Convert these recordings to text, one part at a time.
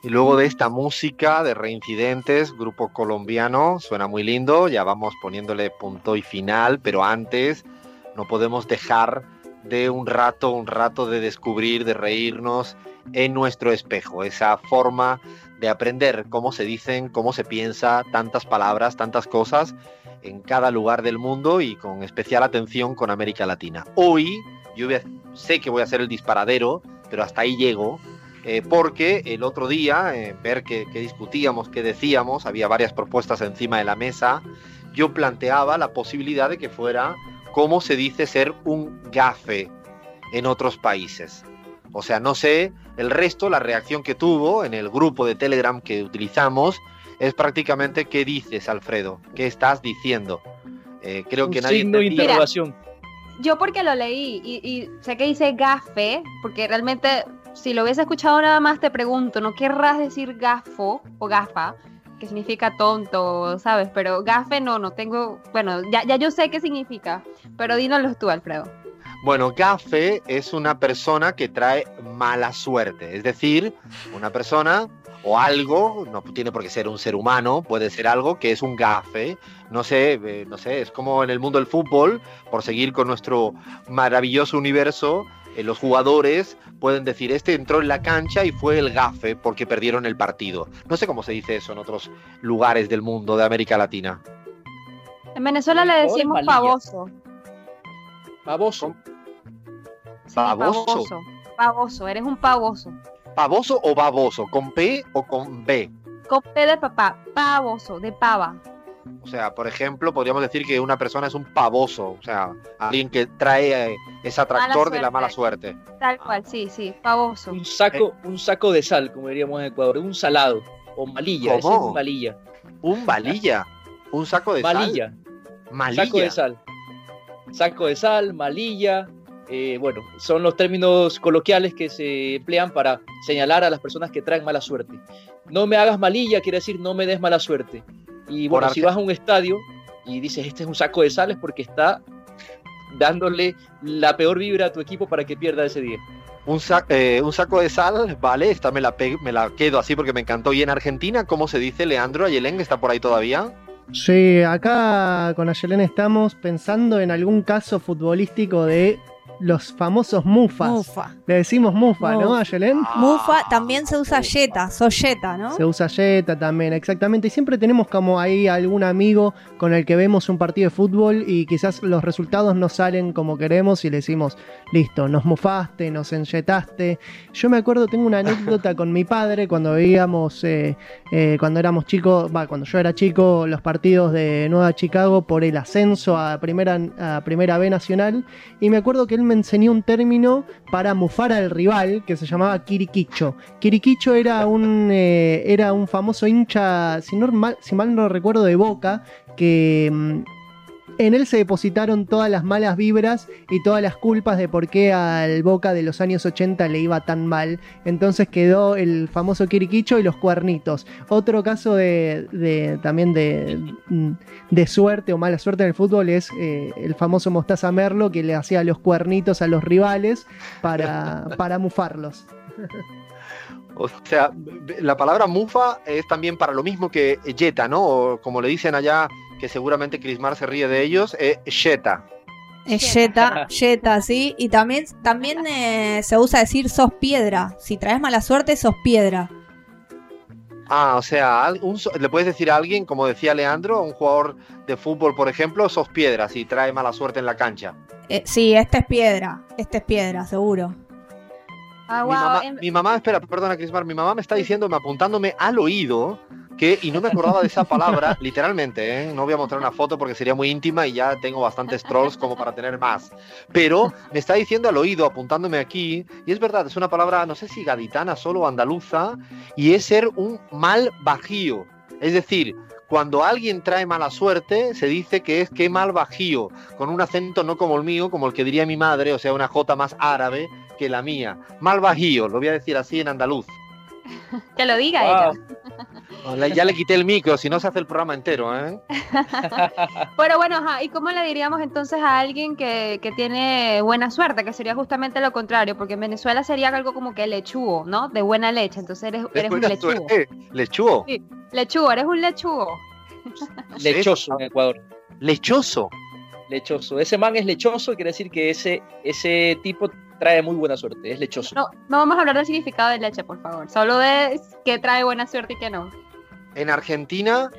Y luego de esta música de reincidentes, grupo colombiano, suena muy lindo, ya vamos poniéndole punto y final, pero antes no podemos dejar de un rato, un rato de descubrir, de reírnos en nuestro espejo, esa forma de aprender cómo se dicen, cómo se piensa, tantas palabras, tantas cosas en cada lugar del mundo y con especial atención con América Latina. Hoy yo sé que voy a ser el disparadero, pero hasta ahí llego, eh, porque el otro día, eh, ver qué discutíamos, qué decíamos, había varias propuestas encima de la mesa, yo planteaba la posibilidad de que fuera cómo se dice ser un gafe en otros países. O sea, no sé, el resto, la reacción que tuvo en el grupo de Telegram que utilizamos, es prácticamente qué dices, Alfredo, qué estás diciendo. Eh, creo que nadie... Signo de interrogación. yo porque lo leí y, sé que dice gafe, porque realmente si lo hubiese escuchado nada más te pregunto, ¿no querrás decir gafo o gafa? que significa tonto, ¿sabes? Pero gafe no, no tengo, bueno, ya, ya yo sé qué significa, pero dínoslo tú, Alfredo. Bueno, gafe es una persona que trae mala suerte, es decir, una persona o algo, no tiene por qué ser un ser humano, puede ser algo que es un gafe, no sé, eh, no sé, es como en el mundo del fútbol, por seguir con nuestro maravilloso universo, eh, los jugadores pueden decir, este entró en la cancha y fue el gafe porque perdieron el partido. No sé cómo se dice eso en otros lugares del mundo, de América Latina. En Venezuela le decimos pavoso. Pavoso. pavoso. Pavoso, eres un pavoso. ¿Pavoso o baboso? ¿Con P o con B? Con P de papá, pavoso, de pava. O sea, por ejemplo, podríamos decir que una persona es un pavoso, o sea, alguien que trae eh, ese atractor de la mala suerte. Tal cual, sí, sí, pavoso. Un saco, un saco de sal, como diríamos en Ecuador, un salado, o malilla, ¿Cómo? un malilla. Un valilla, un saco de malilla. sal. Malilla. Saco de sal. Saco de sal, malilla, eh, bueno, son los términos coloquiales que se emplean para señalar a las personas que traen mala suerte. No me hagas malilla quiere decir no me des mala suerte. Y bueno, si vas a un estadio y dices, este es un saco de sal, es porque está dándole la peor vibra a tu equipo para que pierda ese día. Un, eh, un saco de sal, vale, esta me la, me la quedo así porque me encantó. ¿Y en Argentina cómo se dice, Leandro? ¿Ayelén está por ahí todavía? Sí, acá con Ayelén estamos pensando en algún caso futbolístico de los famosos mufas. Mufa. Le decimos mufa, ¿no, Ayelén? Mufa también se usa yeta, sos yeta, ¿no? Se usa yeta también, exactamente. Y siempre tenemos como ahí algún amigo con el que vemos un partido de fútbol y quizás los resultados no salen como queremos y le decimos, listo, nos mufaste, nos enyetaste. Yo me acuerdo, tengo una anécdota con mi padre cuando veíamos, eh, eh, cuando éramos chicos, va, cuando yo era chico, los partidos de Nueva Chicago por el ascenso a primera, a primera B nacional. Y me acuerdo que él me enseñó un término para mufar al rival que se llamaba Kirikicho. Kirikicho era un, eh, era un famoso hincha, si, mal, si mal no recuerdo, de Boca, que mm, en él se depositaron todas las malas vibras y todas las culpas de por qué al Boca de los años 80 le iba tan mal. Entonces quedó el famoso Kiriquicho y los cuernitos. Otro caso de, también de, suerte o mala suerte en el fútbol es eh, el famoso Mostaza Merlo que le hacía los cuernitos a los rivales para, para mufarlos. O sea, la palabra mufa es también para lo mismo que yeta, ¿no? O como le dicen allá que seguramente Crismar se ríe de ellos, es Sheta. Es Jetta, Jetta, sí. Y también, también eh, se usa decir sos piedra. Si traes mala suerte, sos piedra. Ah, o sea, le puedes decir a alguien, como decía Leandro, un jugador de fútbol, por ejemplo, sos piedra si trae mala suerte en la cancha. Eh, sí, este es piedra. Este es piedra, seguro. Ah, mi, mamá, mi, mamá, espera, perdona, Crismar, mi mamá me está diciéndome, apuntándome al oído, que, y no me acordaba de esa palabra, literalmente, ¿eh? no voy a mostrar una foto porque sería muy íntima y ya tengo bastantes trolls como para tener más, pero me está diciendo al oído, apuntándome aquí, y es verdad, es una palabra, no sé si gaditana solo andaluza, y es ser un mal bajío, es decir, cuando alguien trae mala suerte, se dice que es que mal bajío, con un acento no como el mío, como el que diría mi madre, o sea, una J más árabe que la mía. Mal bajío, lo voy a decir así en andaluz. Que lo diga ella. Ya le quité el micro, si no se hace el programa entero, ¿eh? Pero bueno, ajá, ¿y cómo le diríamos entonces a alguien que, que tiene buena suerte? Que sería justamente lo contrario, porque en Venezuela sería algo como que lechugo, ¿no? De buena leche, entonces eres, ¿Es eres un lechugo. suerte? ¿Lechugo? Sí, lechugo, eres un lechugo. Lechoso en Ecuador. Lechoso. Lechoso. Ese man es lechoso, quiere decir que ese, ese tipo trae muy buena suerte. Es lechoso. No, no vamos a hablar del significado de leche, por favor. Solo de qué trae buena suerte y qué no. En Argentina,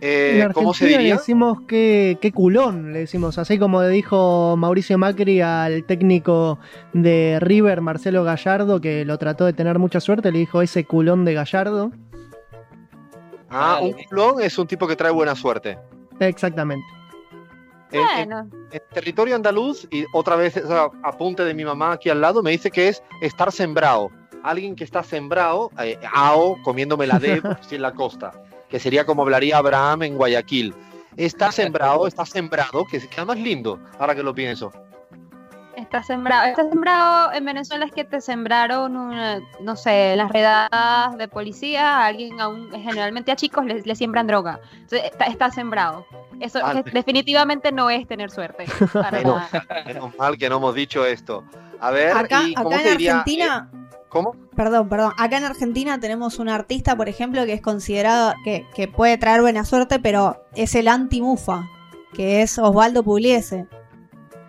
eh, en ¿cómo se Argentina le diría? decimos que, qué culón, le decimos, así como le dijo Mauricio Macri al técnico de River, Marcelo Gallardo, que lo trató de tener mucha suerte, le dijo ese culón de Gallardo. Ah, un culón es un tipo que trae buena suerte. Exactamente. En, en- Bueno, en territorio andaluz, y otra vez esa apunte de mi mamá aquí al lado, me dice que es estar sembrado. Alguien que está sembrado, eh, ao, comiéndome la D, porque estoy en la costa, que sería como hablaría Abraham en Guayaquil. Está sembrado, está sembrado, que queda más lindo, ahora que lo pienso. Está sembrado. Está sembrado en Venezuela es que te sembraron, una- no sé, las redadas de policía, a alguien, a un- generalmente a chicos le, le siembran droga. Entonces, está, está sembrado. Eso definitivamente no es tener suerte. Para No. Menos mal que no hemos dicho esto. A ver, Acá, ¿y cómo acá se en diría? Argentina, Eh, ¿Cómo? perdón, perdón, acá en Argentina tenemos un artista, por ejemplo, que es considerado que, que puede traer buena suerte, pero es el anti-mufa, que es Osvaldo Pugliese.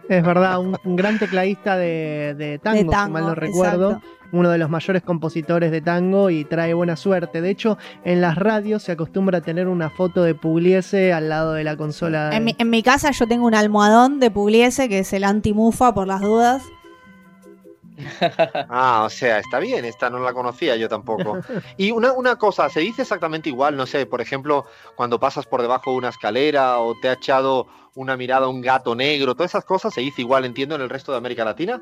Es verdad, un, un gran tecladista de, de tango, de si mal no recuerdo. exacto. uno de los mayores compositores de tango y trae buena suerte. De hecho, en las radios se acostumbra a tener una foto de Pugliese al lado de la consola. En mi, en mi casa yo tengo un almohadón de Pugliese, que es el anti-mufa por las dudas. Ah, o sea, está bien, esta no la conocía yo tampoco. Y una, una cosa, se dice exactamente igual, no sé, por ejemplo, cuando pasas por debajo de una escalera o te ha echado una mirada un gato negro, todas esas cosas se dice igual, entiendo, en el resto de América Latina.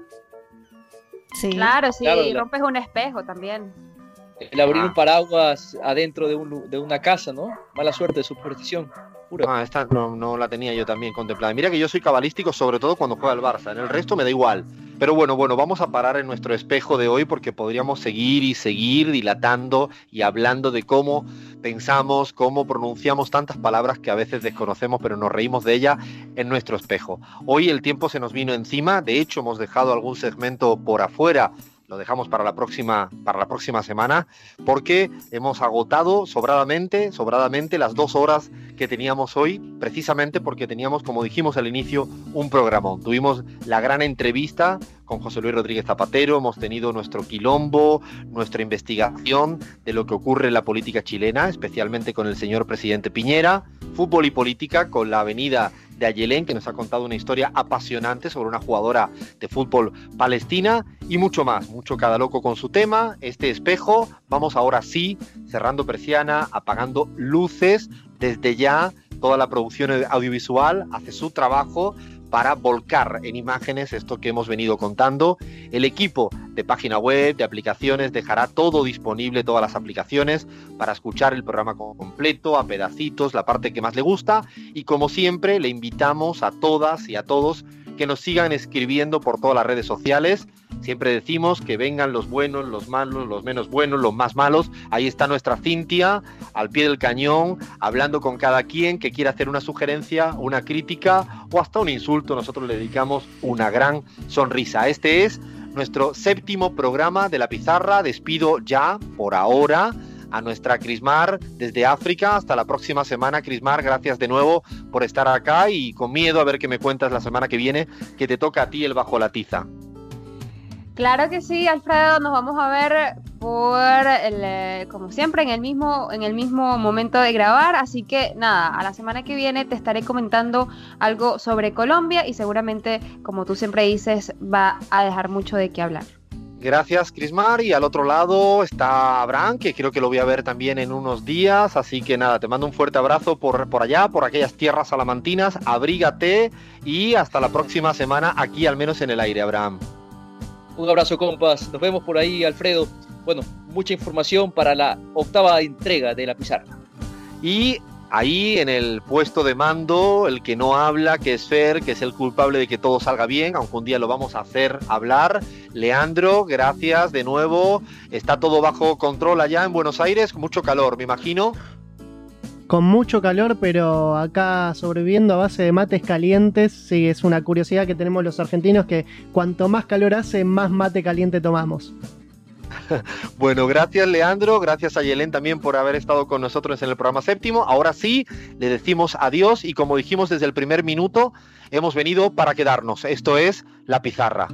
Sí. Claro, sí, Claro, la- rompes un espejo también. El abrir Ah. un paraguas adentro de, un de una casa, ¿no? Mala suerte, superstición. Pura. Ah, esta no, no la tenía yo también contemplada. Mira que yo soy cabalístico sobre todo cuando juega el Barça, en el resto me da igual. Pero bueno, bueno, vamos a parar en nuestro espejo de hoy porque podríamos seguir y seguir dilatando y hablando de cómo pensamos, cómo pronunciamos tantas palabras que a veces desconocemos pero nos reímos de ellas en nuestro espejo. Hoy el tiempo se nos vino encima, de hecho hemos dejado algún segmento por afuera. Lo dejamos para la próxima para la próxima semana porque hemos agotado sobradamente, sobradamente las dos horas que teníamos hoy, precisamente porque teníamos, como dijimos al inicio, un programón. Tuvimos la gran entrevista con José Luis Rodríguez Zapatero, hemos tenido nuestro quilombo, nuestra investigación de lo que ocurre en la política chilena, especialmente con el señor presidente Piñera, fútbol y política con la avenida de Ayelén, que nos ha contado una historia apasionante sobre una jugadora de fútbol palestina y mucho más, mucho cada loco con su tema, este espejo, vamos ahora sí, cerrando persiana, apagando luces, desde ya toda la producción audiovisual hace su trabajo para volcar en imágenes esto que hemos venido contando. El equipo de página web, de aplicaciones, dejará todo disponible, todas las aplicaciones, para escuchar el programa completo, a pedacitos, la parte que más le gusta. Y como siempre, le invitamos a todas y a todos que nos sigan escribiendo por todas las redes sociales. Siempre decimos que vengan los buenos, los malos, los menos buenos, los más malos. Ahí está nuestra Cintia, al pie del cañón, hablando con cada quien que quiera hacer una sugerencia, una crítica o hasta un insulto. Nosotros le dedicamos una gran sonrisa. Este es nuestro séptimo programa de la pizarra. Despido ya, por ahora, a nuestra Crismar desde África. Hasta la próxima semana, Crismar. Gracias de nuevo por estar acá y con miedo a ver qué me cuentas la semana que viene, que te toca a ti el bajo la tiza. Claro que sí, Alfredo, nos vamos a ver por el, eh, como siempre, en el mismo, en el mismo momento de grabar. Así que nada, a la semana que viene te estaré comentando algo sobre Colombia y seguramente, como tú siempre dices, va a dejar mucho de qué hablar. Gracias, Crismar. Y al otro lado está Abraham, que creo que lo voy a ver también en unos días. Así que nada, te mando un fuerte abrazo por, por allá, por aquellas tierras salamantinas. Abrígate y hasta la próxima semana aquí, al menos en el aire, Abraham. Un abrazo, compas. Nos vemos por ahí, Alfredo. Bueno, mucha información para la octava entrega de la pizarra. Y ahí en el puesto de mando, el que no habla, que es Fer, que es el culpable de que todo salga bien, aunque un día lo vamos a hacer hablar. Leandro, gracias de nuevo. Está todo bajo control allá en Buenos Aires, con mucho calor, me imagino. con mucho calor, pero acá sobreviviendo a base de mates calientes. Sí, es una curiosidad que tenemos los argentinos que cuanto más calor hace, más mate caliente tomamos. Bueno, gracias Leandro, gracias a Yelén también por haber estado con nosotros en el programa séptimo. Ahora sí, le decimos adiós y como dijimos desde el primer minuto, hemos venido para quedarnos. Esto es La Pizarra.